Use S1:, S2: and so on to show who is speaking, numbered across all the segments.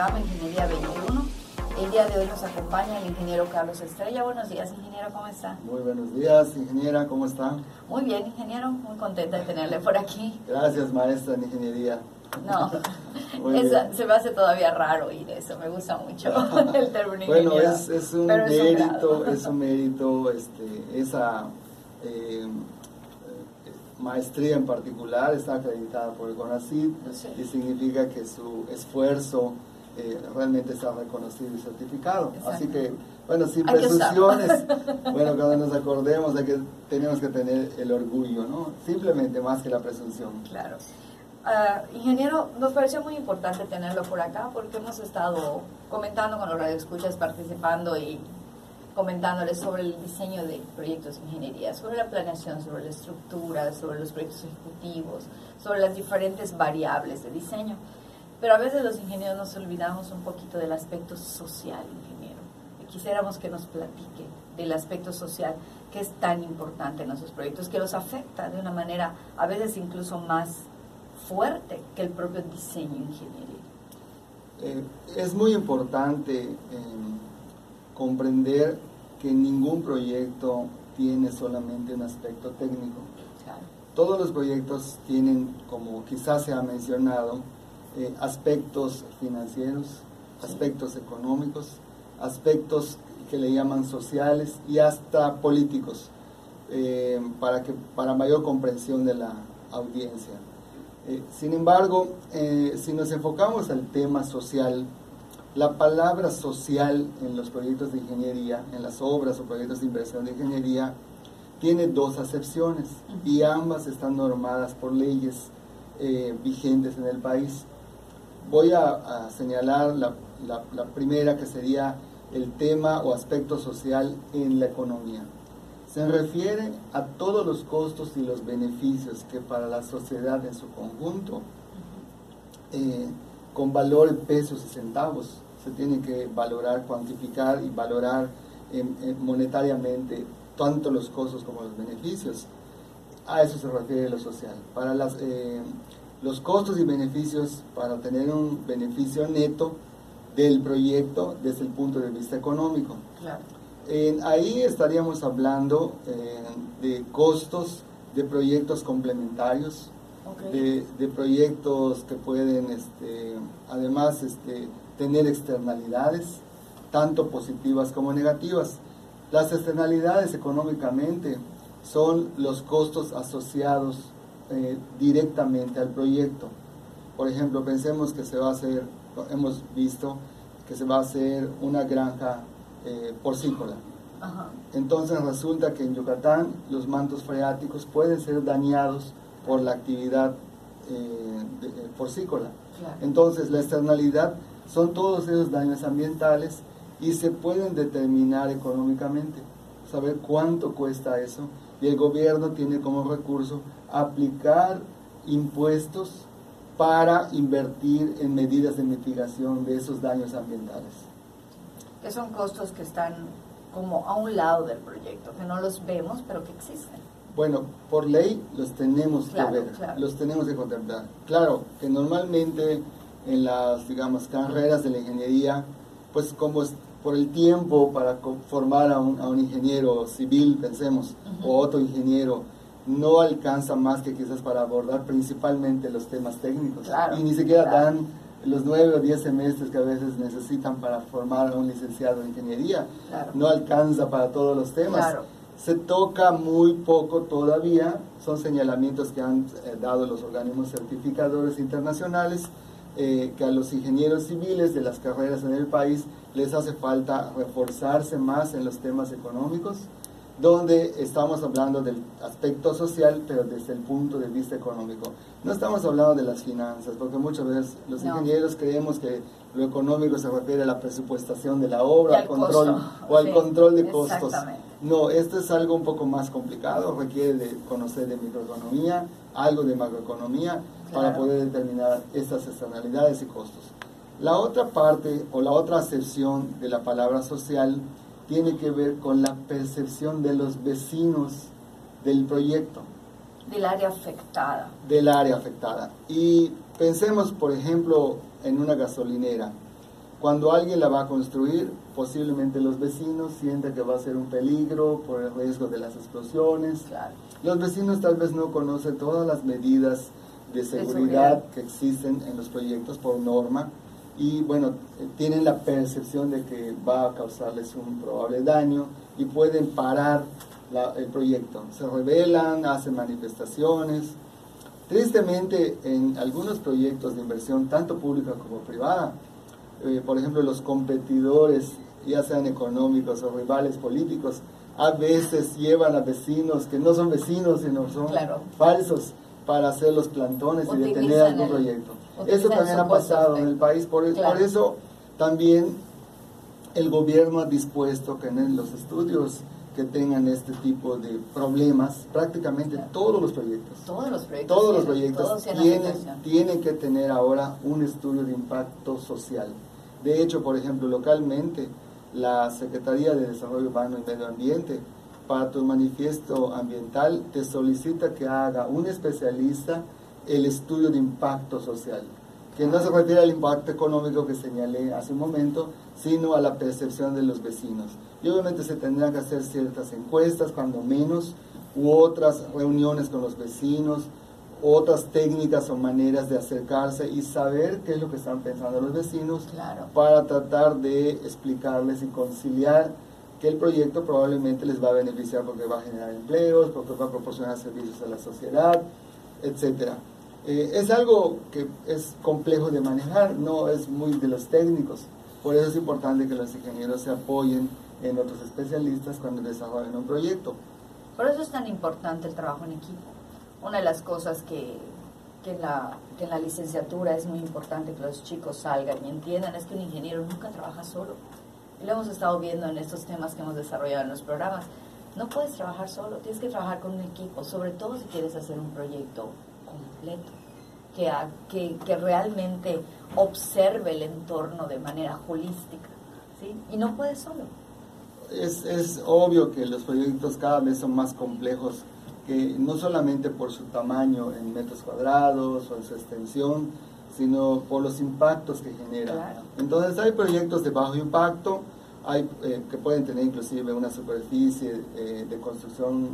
S1: programa Ingeniería 21. El día de hoy nos acompaña el ingeniero Carlos Estrella. Buenos días, ingeniero, ¿cómo está?
S2: Muy buenos días, ingeniera, ¿cómo está?
S1: Muy bien, ingeniero, muy contenta de tenerle por aquí.
S2: Gracias, maestra en ingeniería.
S1: No, se me hace todavía raro oír eso, me gusta mucho el término
S2: Bueno, es, es, un mérito, es un mérito, este, esa eh, maestría en particular está acreditada por el CONACYT y significa que su esfuerzo realmente está reconocido y certificado. Así que, bueno, sin presunciones, bueno, cuando nos acordemos de que tenemos que tener el orgullo, ¿no? Simplemente más que la presunción.
S1: Claro. Ah, ingeniero, nos pareció muy importante tenerlo por acá porque hemos estado comentando con los radioescuchas, participando y comentándoles sobre el diseño de proyectos de ingeniería, sobre la planeación, sobre la estructura, sobre los proyectos ejecutivos, sobre las diferentes variables de diseño. Pero a veces los ingenieros nos olvidamos un poquito del aspecto social, ingeniero. quisiéramos que nos platique del aspecto social que es tan importante en nuestros proyectos, que los afecta de una manera a veces incluso más fuerte que el propio diseño ingeniería.
S2: Eh, es muy importante eh, comprender que ningún proyecto tiene solamente un aspecto técnico. Todos los proyectos tienen, como quizás se ha mencionado, eh, aspectos financieros, aspectos económicos, aspectos que le llaman sociales y hasta políticos, para, que, para mayor comprensión de la audiencia. Eh, sin embargo, eh, si nos enfocamos al tema social, la palabra social en los proyectos de ingeniería, en las obras o proyectos de inversión de ingeniería, tiene dos acepciones y ambas están normadas por leyes eh, vigentes en el país. Voy a, señalar la primera que sería el tema o aspecto social en la economía se refiere a todos los costos y los beneficios que para la sociedad en su conjunto, eh, con valor en pesos y centavos, se tiene que valorar, cuantificar y valorar monetariamente tanto los costos como los beneficios. A eso se refiere lo social. Para las, eh, los costos y beneficios, para tener un beneficio neto del proyecto desde el punto de vista económico. Claro ahí estaríamos hablando eh, de costos de proyectos complementarios, de, proyectos que pueden este, además este, tener externalidades, tanto positivas como negativas. Las externalidades económicamente son los costos asociados eh, directamente al proyecto. Por ejemplo, pensemos que se va a hacer, hemos visto que se va a hacer una granja eh, porcícola. Entonces resulta que en Yucatán los mantos freáticos pueden ser dañados por la actividad eh, eh, porcícola. Entonces la externalidad son todos esos daños ambientales y se pueden determinar económicamente, saber cuánto cuesta eso y el gobierno tiene como recurso aplicar impuestos para invertir en medidas de mitigación de esos daños ambientales
S1: que son costos que están como a un lado del proyecto, que no los vemos, pero que existen.
S2: Bueno, por ley los tenemos que ver, los tenemos que contemplar. Claro, que normalmente en las, digamos, carreras de la ingeniería, pues como es por el tiempo para formar a un, a un ingeniero civil, pensemos, o otro ingeniero, no alcanza más que quizás para abordar principalmente los temas técnicos. y ni siquiera dan los nueve o diez semestres que a veces necesitan para formar a un licenciado en ingeniería. No alcanza para todos los temas. Se toca muy poco todavía, son señalamientos que han eh, dado los organismos certificadores internacionales, eh, que a los ingenieros civiles de las carreras en el país les hace falta reforzarse más en los temas económicos donde estamos hablando del aspecto social, pero desde el punto de vista económico. No estamos hablando de las finanzas, porque muchas veces los ingenieros creemos que lo económico se refiere a la presupuestación de la obra, al control o al control de costos. No, esto es algo un poco más complicado, requiere de conocer de microeconomía, algo de macroeconomía, para poder determinar estas externalidades y costos. La otra parte o la otra acepción de la palabra social tiene que ver con la percepción de los vecinos del proyecto.
S1: Del área afectada.
S2: Del área afectada. Y pensemos, por ejemplo, en una gasolinera. Cuando alguien la va a construir, posiblemente los vecinos sienten que va a ser un peligro por el riesgo de las explosiones. Los vecinos tal vez no conocen todas las medidas de seguridad que existen en los proyectos por norma y bueno, tienen la percepción de que va a causarles un probable daño y pueden parar el proyecto. Se rebelan, hacen manifestaciones. Tristemente, en algunos proyectos de inversión, tanto pública como privada, eh, por ejemplo, los competidores, ya sean económicos o rivales políticos, a veces llevan a vecinos que no son vecinos, sino son falsos para hacer los plantones y detener algún proyecto. Eso también ha pasado en el país, por, por eso también el gobierno ha dispuesto que en los estudios que tengan este tipo de problemas, prácticamente todos los proyectos,
S1: todos los proyectos,
S2: todos los proyectos tienen, tienen que tener ahora un estudio de impacto social. De hecho, por ejemplo, localmente, la Secretaría de Desarrollo Urbano y Medio Ambiente, para tu manifiesto ambiental, te solicita que haga un especialista el estudio de impacto social que no se refiere al impacto económico que señalé hace un momento, sino a la percepción de los vecinos. Y obviamente se tendrán que hacer ciertas encuestas, cuando menos, u otras reuniones con los vecinos, otras técnicas o maneras de acercarse y saber qué es lo que están pensando los vecinos para tratar de explicarles y conciliar que el proyecto probablemente les va a beneficiar porque va a generar empleos, porque va a proporcionar servicios a la sociedad, etcétera. Eh, es algo que es complejo de manejar, no es muy de los técnicos. Por eso es importante que los ingenieros se apoyen en otros especialistas cuando desarrollen un proyecto.
S1: Por eso es tan importante el trabajo en equipo. Una de las cosas que, que, en la, que en la licenciatura es muy importante que los chicos salgan y entiendan es que un ingeniero nunca trabaja solo. Lo hemos estado viendo en estos temas que hemos desarrollado en los programas. No puedes trabajar solo, tienes que trabajar con un equipo, sobre todo si quieres hacer un proyecto completo, que, que, que realmente observe el entorno de manera holística, ¿sí? Y no puede solo.
S2: Es, es obvio que los proyectos cada vez son más complejos, que no solamente por su tamaño en metros cuadrados o en su extensión, sino por los impactos que genera. Entonces hay proyectos de bajo impacto, hay eh, que pueden tener inclusive una superficie eh, de construcción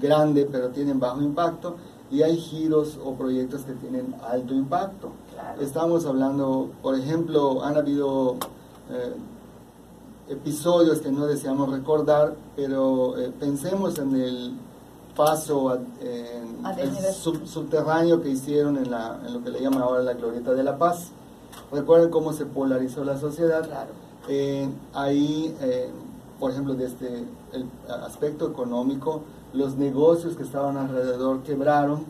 S2: grande, pero tienen bajo impacto, y hay giros o proyectos que tienen alto impacto. Estamos hablando, por ejemplo, han habido eh, episodios que no deseamos recordar, pero pensemos en el paso subterráneo que hicieron en, la, en, lo que le llaman ahora la Glorieta de la Paz. Recuerden cómo se polarizó la sociedad. Eh, ahí, por ejemplo, desde el aspecto económico, los negocios que estaban alrededor quebraron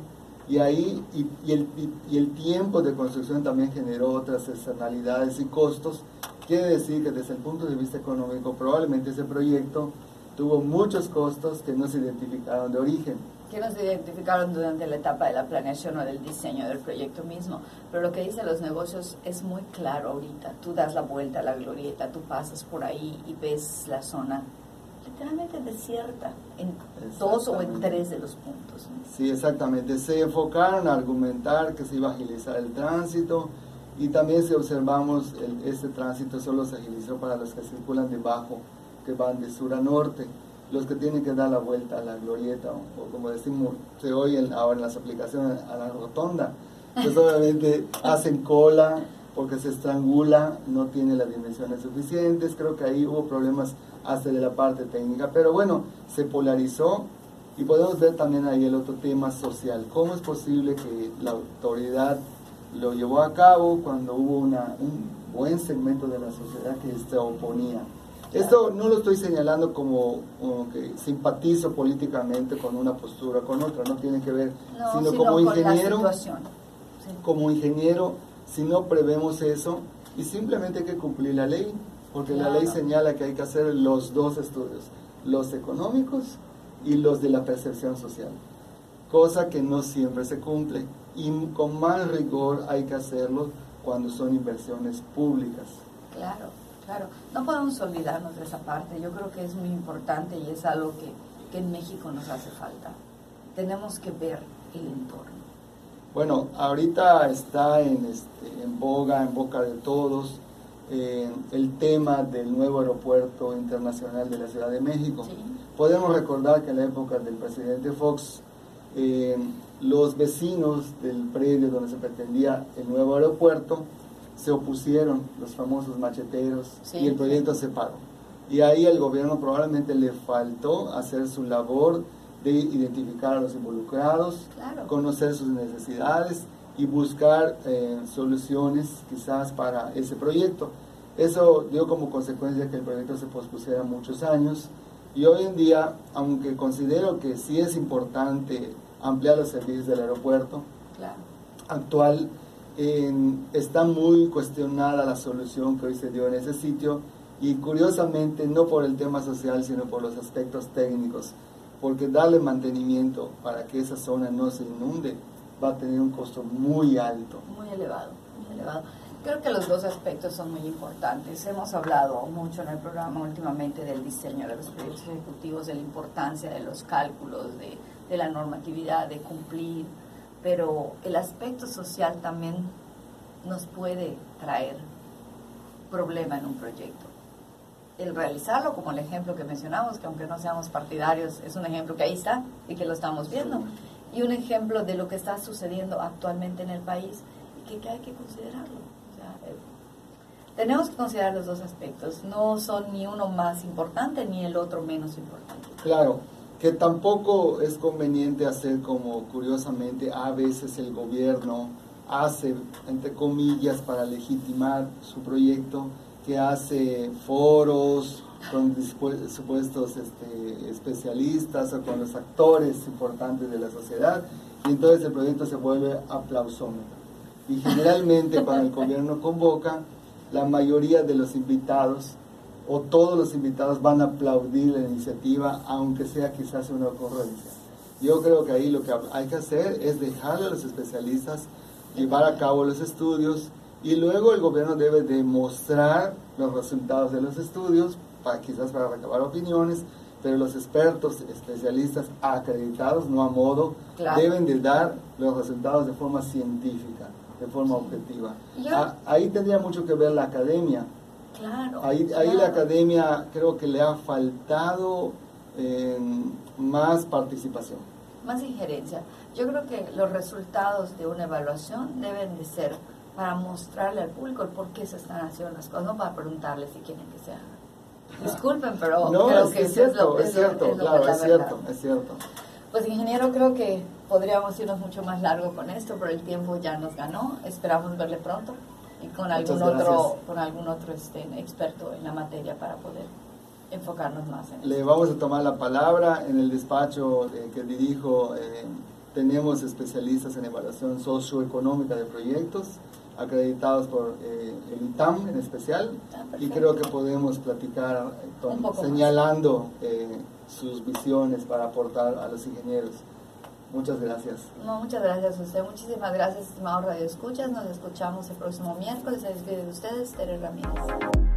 S2: y ahí y, el, y, el, tiempo de construcción también generó otras externalidades y costos. Quiere decir que desde el punto de vista económico probablemente ese proyecto tuvo muchos costos que no se identificaron de origen.
S1: Que no se identificaron durante la etapa de la planeación o del diseño del proyecto mismo. Pero lo que dicen los negocios es muy claro ahorita. Tú das la vuelta a la glorieta, tú pasas por ahí y ves la zona literalmente desierta en dos o en tres de los puntos.
S2: Sí, exactamente. Se enfocaron a argumentar que se iba a agilizar el tránsito y también si observamos el, este tránsito solo se agilizó para los que circulan debajo, que van de sur a norte, los que tienen que dar la vuelta a la glorieta o, como decimos, se oyen ahora en las aplicaciones a la rotonda. Pues obviamente hacen cola porque se estrangula, no tiene las dimensiones suficientes, creo que ahí hubo problemas hasta de la parte técnica. Pero bueno, se polarizó y podemos ver también ahí el otro tema social. ¿Cómo es posible que la autoridad lo llevó a cabo cuando hubo una, un buen segmento de la sociedad que se oponía? Esto no lo estoy señalando como, que simpatizo políticamente con una postura con otra, no tiene que ver, sino, como ingeniero, como ingeniero, si no prevemos eso y simplemente hay que cumplir la ley, porque la ley señala que hay que hacer los dos estudios, los económicos y los de la percepción social, cosa que no siempre se cumple y con más rigor hay que hacerlo cuando son inversiones públicas.
S1: Claro, claro, no podemos olvidarnos de esa parte, yo creo que es muy importante y es algo que, que en México nos hace falta. Tenemos que ver el entorno.
S2: Bueno, ahorita está en, este, en boga, en boca de todos, eh, el tema del nuevo aeropuerto internacional de la Ciudad de México. Podemos recordar que en la época del presidente Fox, eh, los vecinos del predio donde se pretendía el nuevo aeropuerto se opusieron, los famosos macheteros, y el proyecto se paró. Y ahí el gobierno probablemente le faltó hacer su labor de identificar a los involucrados, conocer sus necesidades y buscar eh, soluciones quizás para ese proyecto. Eso dio como consecuencia que el proyecto se pospusiera muchos años y hoy en día, aunque considero que sí es importante ampliar los servicios del aeropuerto actual, está muy cuestionada la solución que hoy se dio en ese sitio y curiosamente no por el tema social, sino por los aspectos técnicos, porque darle mantenimiento para que esa zona no se inunde va a tener un costo muy alto.
S1: Muy elevado, muy elevado. Creo que los dos aspectos son muy importantes. Hemos hablado mucho en el programa últimamente del diseño de los proyectos ejecutivos, de la importancia de los cálculos, de, la normatividad, de cumplir, pero el aspecto social también nos puede traer problema en un proyecto. El realizarlo, como el ejemplo que mencionamos, que aunque no seamos partidarios, es un ejemplo que ahí está y que lo estamos viendo, y un ejemplo de lo que está sucediendo actualmente en el país y que, hay que considerarlo. Eh, tenemos que considerar los dos aspectos, no son ni uno más importante ni el otro menos importante.
S2: Claro, que tampoco es conveniente hacer como curiosamente a veces el gobierno hace, entre comillas, para legitimar su proyecto, que hace foros con supuestos este, especialistas o con los actores importantes de la sociedad, y entonces el proyecto se vuelve aplausómetro. Y generalmente cuando el gobierno convoca, la mayoría de los invitados o todos los invitados van a aplaudir la iniciativa, aunque sea quizás una ocurrencia. Yo creo que ahí lo que hay que hacer es dejarle a los especialistas llevar a cabo los estudios y luego el gobierno debe demostrar los resultados de los estudios, para, quizás para recabar opiniones, pero los expertos, especialistas acreditados, no a modo, deben de dar los resultados de forma científica, de forma objetiva. Ah, ahí tendría mucho que ver la academia.
S1: Claro,
S2: ahí, ahí la academia creo que le ha faltado eh, más participación.
S1: Más injerencia. Yo creo que los resultados de una evaluación deben de ser para mostrarle al público el por qué se están haciendo las cosas, no para preguntarle si quieren que se hagan. Disculpen, pero creo que
S2: es cierto, es, cierto, claro, es cierto, es cierto.
S1: Pues ingeniero, creo que podríamos irnos mucho más largo con esto, pero el tiempo ya nos ganó. Esperamos verle pronto y con algún otro, con algún otro este, experto en la materia para poder enfocarnos más en
S2: Le vamos a tomar la palabra en el despacho eh, que dirijo. Eh, tenemos especialistas en evaluación socioeconómica de proyectos, acreditados por eh, el ITAM en especial, ah, y creo que podemos platicar señalando eh, sus visiones para aportar a los ingenieros. Muchas gracias.
S1: No, muchas gracias a usted. Muchísimas gracias, estimados Radio Escuchas. Nos escuchamos el próximo miércoles. Se despide de ustedes, Tere Ramírez.